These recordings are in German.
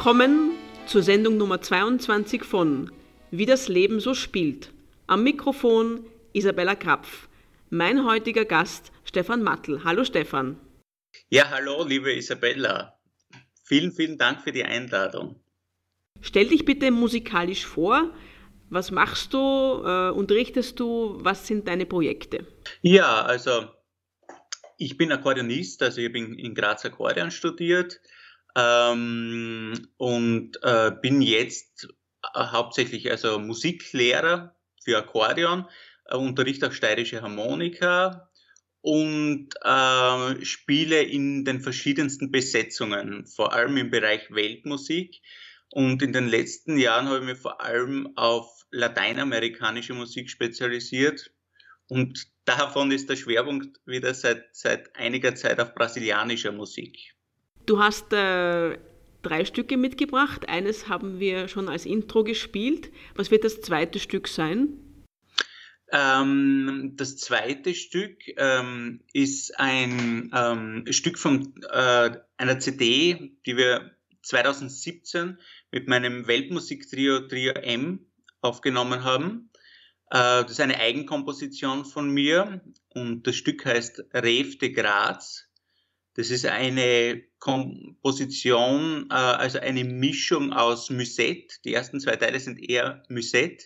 Willkommen zur Sendung Nummer 22 von Wie das Leben so spielt. Am Mikrofon Isabella Krapf. Mein heutiger Gast Stefan Mattl. Hallo Stefan. Ja, hallo liebe Isabella. Vielen, vielen Dank für die Einladung. Stell dich bitte musikalisch vor. Was machst du? Äh, unterrichtest du? Was sind deine Projekte? Ja, also ich bin Akkordeonist, also ich habe in Graz Akkordeon studiert ähm, und äh, bin jetzt äh, hauptsächlich also Musiklehrer für Akkordeon, äh, unterrichte auch steirische Harmonika und äh, spiele in den verschiedensten Besetzungen, vor allem im Bereich Weltmusik. Und in den letzten Jahren habe ich mich vor allem auf lateinamerikanische Musik spezialisiert. Und davon ist der Schwerpunkt wieder seit, seit einiger Zeit auf brasilianischer Musik. Du hast äh, drei Stücke mitgebracht. Eines haben wir schon als Intro gespielt. Was wird das zweite Stück sein? Ähm, das zweite Stück ähm, ist ein ähm, Stück von äh, einer CD, die wir 2017 mit meinem Weltmusiktrio Trio M aufgenommen haben. Äh, das ist eine Eigenkomposition von mir und das Stück heißt Rev de Graz. Das ist eine Komposition, äh, also eine Mischung aus Musette. Die ersten zwei Teile sind eher Musette.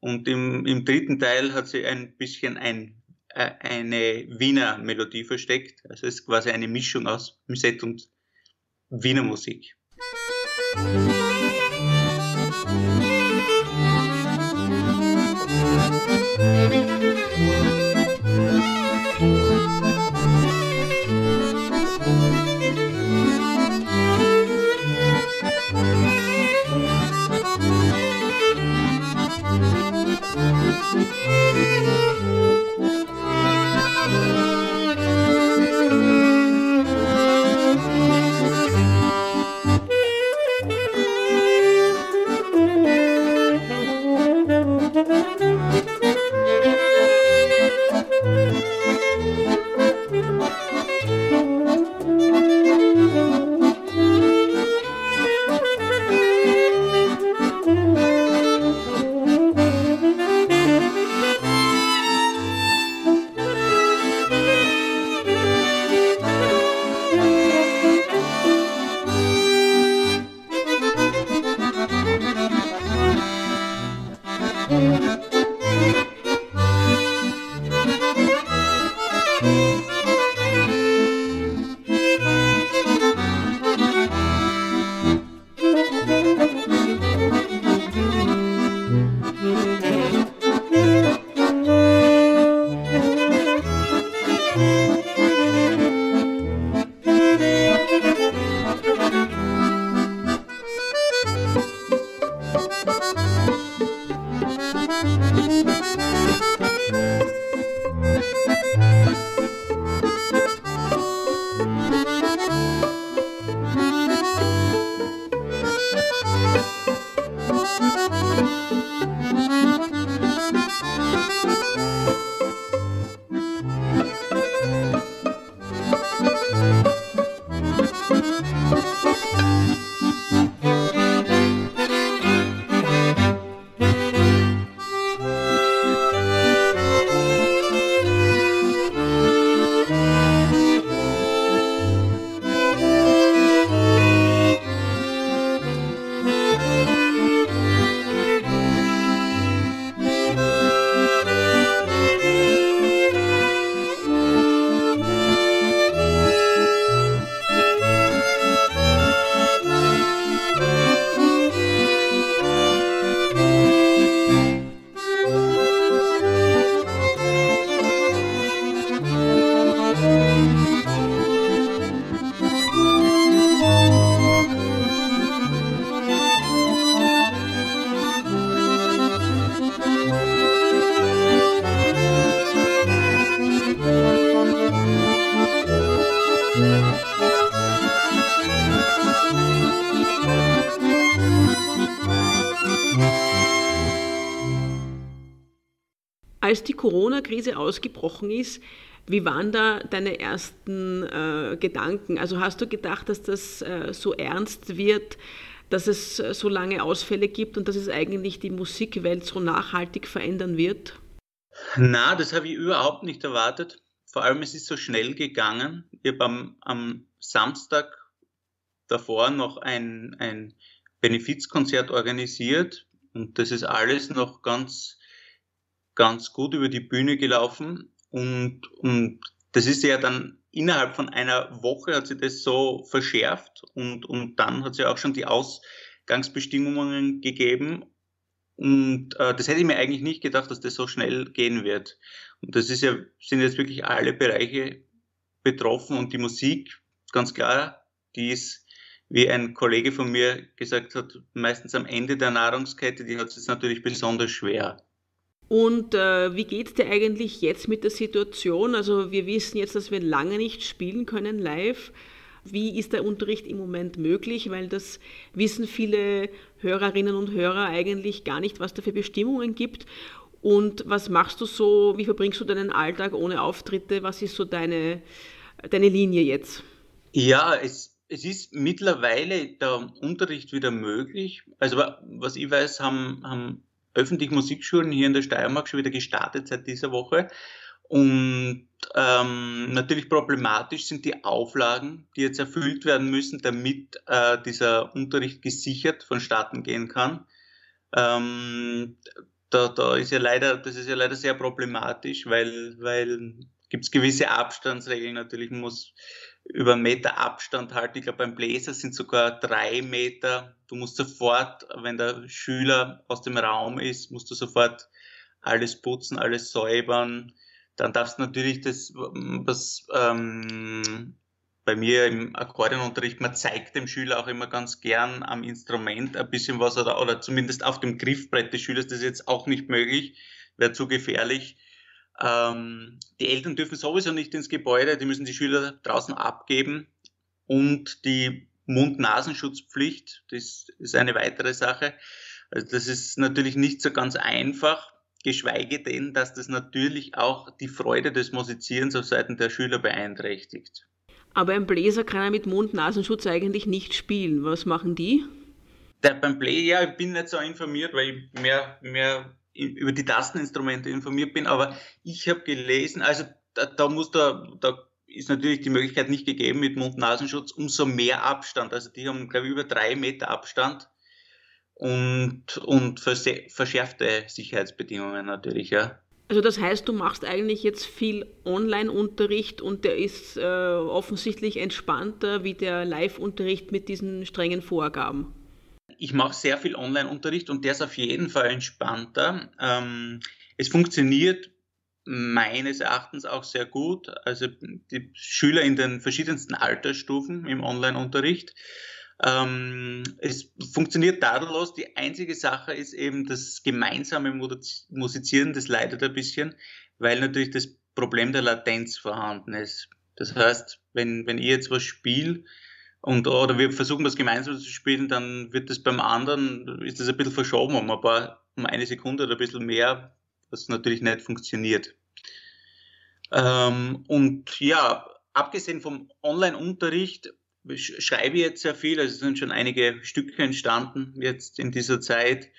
Und im, im dritten Teil hat sie ein bisschen ein, äh, eine Wiener Melodie versteckt. Also es ist quasi eine Mischung aus Musette und Wiener Musik. Musik als die Corona-Krise ausgebrochen ist, Wie waren da deine ersten äh, Gedanken? Also hast du gedacht, dass das äh, so ernst wird, dass es äh, so lange Ausfälle gibt und dass es eigentlich die Musikwelt so nachhaltig verändern wird? Na, das habe ich überhaupt nicht erwartet. Vor allem, es ist so schnell gegangen. Ich habe am, am Samstag davor noch ein, ein Benefizkonzert organisiert und das ist alles noch ganz, ganz gut über die Bühne gelaufen. Und, und das ist ja dann innerhalb von einer Woche hat sich das so verschärft und, und dann hat ja auch schon die Ausgangsbestimmungen gegeben. Und äh, das hätte ich mir eigentlich nicht gedacht, dass das so schnell gehen wird. Und das ist ja, sind jetzt wirklich alle Bereiche betroffen und die Musik, ganz klar, die ist, wie ein Kollege von mir gesagt hat, meistens am Ende der Nahrungskette, die hat es jetzt natürlich besonders schwer. Und äh, wie geht es dir eigentlich jetzt mit der Situation? Also wir wissen jetzt, dass wir lange nicht spielen können live. Wie ist der Unterricht im Moment möglich? Weil das wissen viele Hörerinnen und Hörer eigentlich gar nicht, was da für Bestimmungen gibt. Und was machst du so? Wie verbringst du deinen Alltag ohne Auftritte? Was ist so deine, deine Linie jetzt? Ja, es, es ist mittlerweile der Unterricht wieder möglich. Also was ich weiß, haben, haben öffentliche Musikschulen hier in der Steiermark schon wieder gestartet seit dieser Woche. Und ähm, natürlich problematisch sind die Auflagen, die jetzt erfüllt werden müssen, damit äh, dieser Unterricht gesichert vonstatten gehen kann. Ähm, da, da ist ja leider, das ist ja leider sehr problematisch, weil, weil gibt es gewisse Abstandsregeln natürlich. Muss über einen Meter Abstand halten. Ich glaube, beim Bläser sind sogar drei Meter. Du musst sofort, wenn der Schüler aus dem Raum ist, musst du sofort alles putzen, alles säubern. Dann darfst du natürlich das, was ähm, bei mir im Akkordeonunterricht, man zeigt dem Schüler auch immer ganz gern am Instrument ein bisschen was oder, oder zumindest auf dem Griffbrett des Schülers. Das ist jetzt auch nicht möglich, wäre zu gefährlich. Ähm, die Eltern dürfen sowieso nicht ins Gebäude, die müssen die Schüler draußen abgeben und die Mund-Nasenschutzpflicht, das ist eine weitere Sache. Also das ist natürlich nicht so ganz einfach, geschweige denn, dass das natürlich auch die Freude des Musizierens auf Seiten der Schüler beeinträchtigt. Aber ein Bläser kann er mit Mund-Nasenschutz eigentlich nicht spielen. Was machen die? Der, beim Bläser, ja, ich bin nicht so informiert, weil ich mehr, mehr über die Tasteninstrumente informiert bin, aber ich habe gelesen, also da, da muss da, da ist natürlich die Möglichkeit nicht gegeben mit Mund-Nasenschutz, umso mehr Abstand. Also die haben, glaube ich, über drei Meter Abstand und, und verschärfte Sicherheitsbedingungen natürlich, ja. Also das heißt, du machst eigentlich jetzt viel Online-Unterricht und der ist äh, offensichtlich entspannter wie der Live-Unterricht mit diesen strengen Vorgaben ich mache sehr viel Online-Unterricht und der ist auf jeden Fall entspannter. Ähm, es funktioniert meines Erachtens auch sehr gut. Also die Schüler in den verschiedensten Altersstufen im Online-Unterricht. Ähm, es funktioniert tadellos. Die einzige Sache ist eben das gemeinsame Musizieren, das leidet ein bisschen, weil natürlich das Problem der Latenz vorhanden ist. Das heißt, wenn, wenn ich jetzt was spiele, und, oder wir versuchen das gemeinsam zu spielen, dann wird das beim anderen, ist das ein bisschen verschoben um ein um eine Sekunde oder ein bisschen mehr, was natürlich nicht funktioniert. Ähm, und ja, abgesehen vom Online-Unterricht schreibe ich jetzt sehr viel, also es sind schon einige Stücke entstanden jetzt in dieser Zeit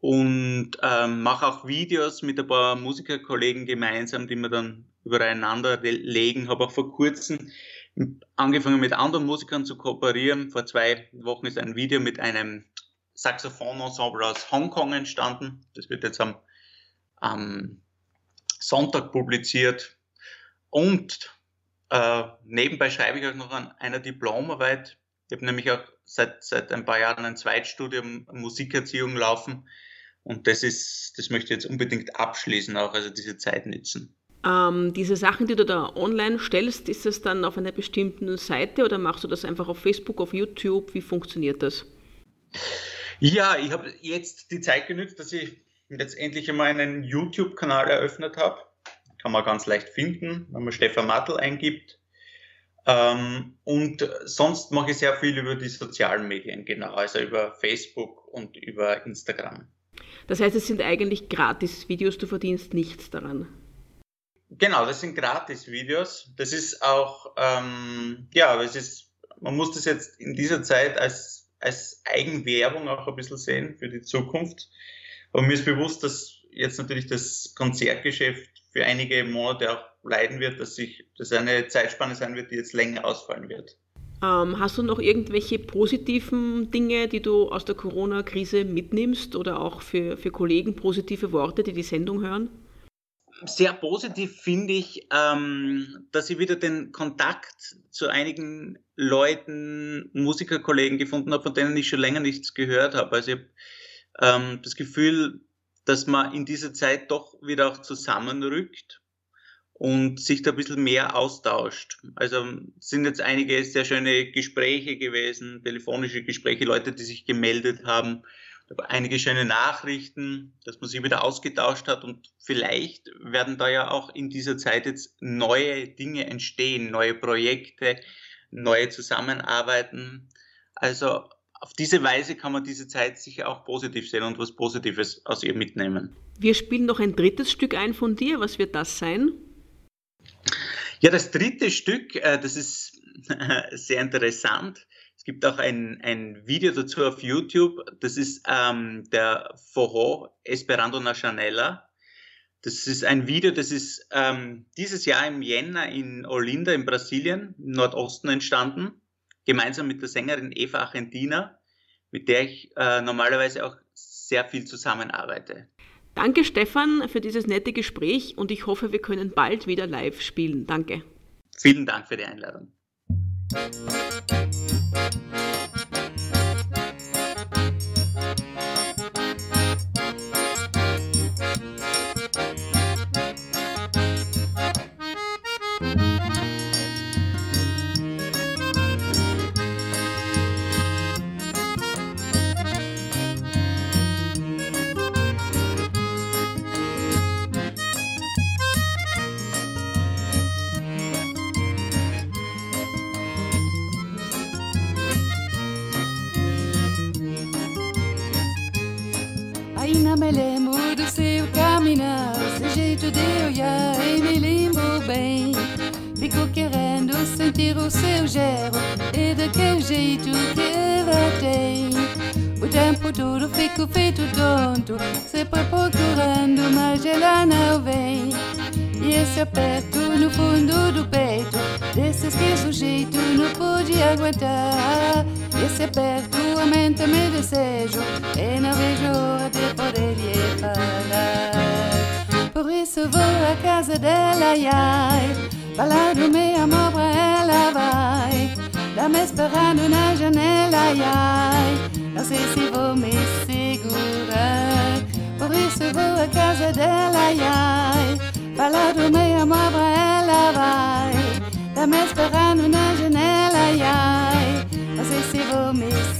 und ähm, mache auch Videos mit ein paar Musikerkollegen gemeinsam, die wir dann übereinander legen. Habe auch vor kurzem angefangen mit anderen Musikern zu kooperieren. Vor zwei Wochen ist ein Video mit einem Saxophon-Ensemble aus Hongkong entstanden. Das wird jetzt am, am Sonntag publiziert. Und äh, nebenbei schreibe ich auch noch an einer Diplomarbeit. Ich habe nämlich auch seit, seit ein paar Jahren ein Zweitstudium Musikerziehung laufen. Und das ist, das möchte ich jetzt unbedingt abschließen, auch also diese Zeit nützen. Ähm, diese Sachen, die du da online stellst, ist es dann auf einer bestimmten Seite oder machst du das einfach auf Facebook, auf YouTube? Wie funktioniert das? Ja, ich habe jetzt die Zeit genützt, dass ich letztendlich einmal einen YouTube-Kanal eröffnet habe. Kann man ganz leicht finden, wenn man Stefan Mattel eingibt. Ähm, und sonst mache ich sehr viel über die sozialen Medien, genau, also über Facebook und über Instagram. Das heißt, es sind eigentlich gratis Videos, du verdienst nichts daran. Genau, das sind Gratis-Videos. Das ist auch, ähm, ja, es ist, man muss das jetzt in dieser Zeit als, als Eigenwerbung auch ein bisschen sehen für die Zukunft. Aber mir ist bewusst, dass jetzt natürlich das Konzertgeschäft für einige Monate auch leiden wird, dass sich das eine Zeitspanne sein wird, die jetzt länger ausfallen wird. Ähm, hast du noch irgendwelche positiven Dinge, die du aus der Corona-Krise mitnimmst oder auch für, für Kollegen positive Worte, die die Sendung hören? Sehr positiv finde ich, ähm, dass ich wieder den Kontakt zu einigen Leuten, Musikerkollegen gefunden habe, von denen ich schon länger nichts gehört habe. Also ich habe ähm, das Gefühl, dass man in dieser Zeit doch wieder auch zusammenrückt und sich da ein bisschen mehr austauscht. Also sind jetzt einige sehr schöne Gespräche gewesen, telefonische Gespräche, Leute, die sich gemeldet haben, einige schöne Nachrichten, dass man sich wieder ausgetauscht hat und vielleicht werden da ja auch in dieser Zeit jetzt neue Dinge entstehen, neue Projekte, neue Zusammenarbeiten. Also auf diese Weise kann man diese Zeit sicher auch positiv sehen und was Positives aus ihr mitnehmen. Wir spielen noch ein drittes Stück ein von dir. Was wird das sein? Ja, das dritte Stück, äh, das ist sehr interessant. Es gibt auch ein, ein Video dazu auf YouTube. Das ist ähm, der Forró Esperando na Chanela. Das ist ein Video, das ist ähm, dieses Jahr im Jänner in Olinda in Brasilien, im Nordosten entstanden, gemeinsam mit der Sängerin Eva Argentina, mit der ich äh, normalerweise auch sehr viel zusammenarbeite. Danke Stefan für dieses nette Gespräch und ich hoffe, wir können bald wieder live spielen. Danke. Vielen Dank für die Einladung. Música me lembro do seu caminhar, seu jeito de olhar e me lembro bem. Fico querendo sentir o seu gelo e daquele jeito que ela tem. O tempo todo fico feito tonto, sempre procurando, mas ela não vem. E esse aperto no fundo do peito, desses que o sujeito não pode aguentar. Esse aperto aumenta meu desejo e não vejo falar. Por isso vou à casa dela, ai, ela, vai. Dá-me esperando na janela, ai, não sei se vou me segurar. Por isso vou à casa dela, ai, falar do meu amor pra ela, vai. Dá-me esperando na janela, ai, não sei me.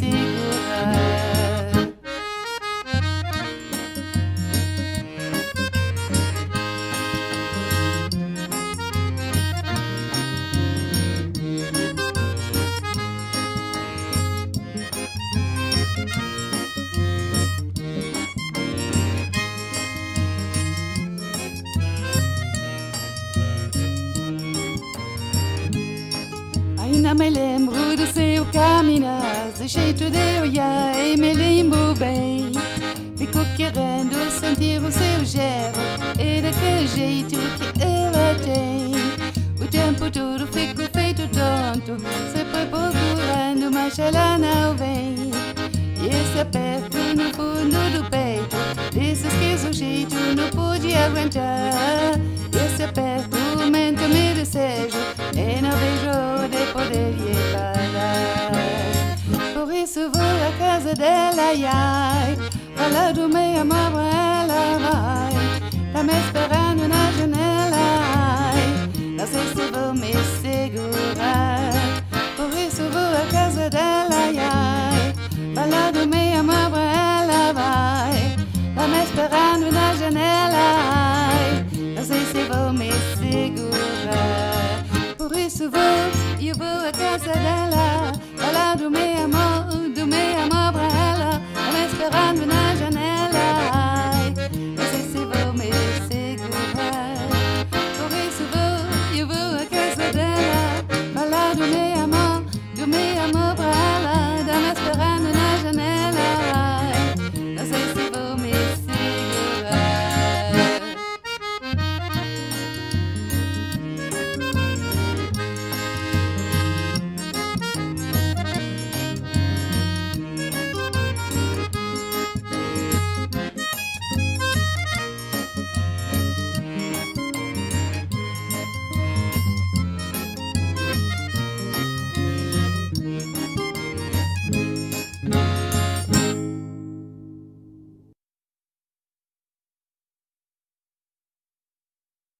Ainda me lembro do seu caminhar, seu jeito de olhar e me lembro bem. Fico querendo sentir o seu gelo e daquele jeito que ela tem. O tempo todo fico feito tonto, sempre procurando, mas ela não vem. E esse aperto no fundo do peito, desses que o jeito não pude aguentar. Esse aperto dell'aiai, alla dume a la na janela, la vou me segurar, por isso vou à casa dell'aiai, alla dume a mabuela vai, la mesperando na janela, la sexta vou me segurar, por isso vou, eu vou à casa dela, ela do meu amor, do meu amor se ramena à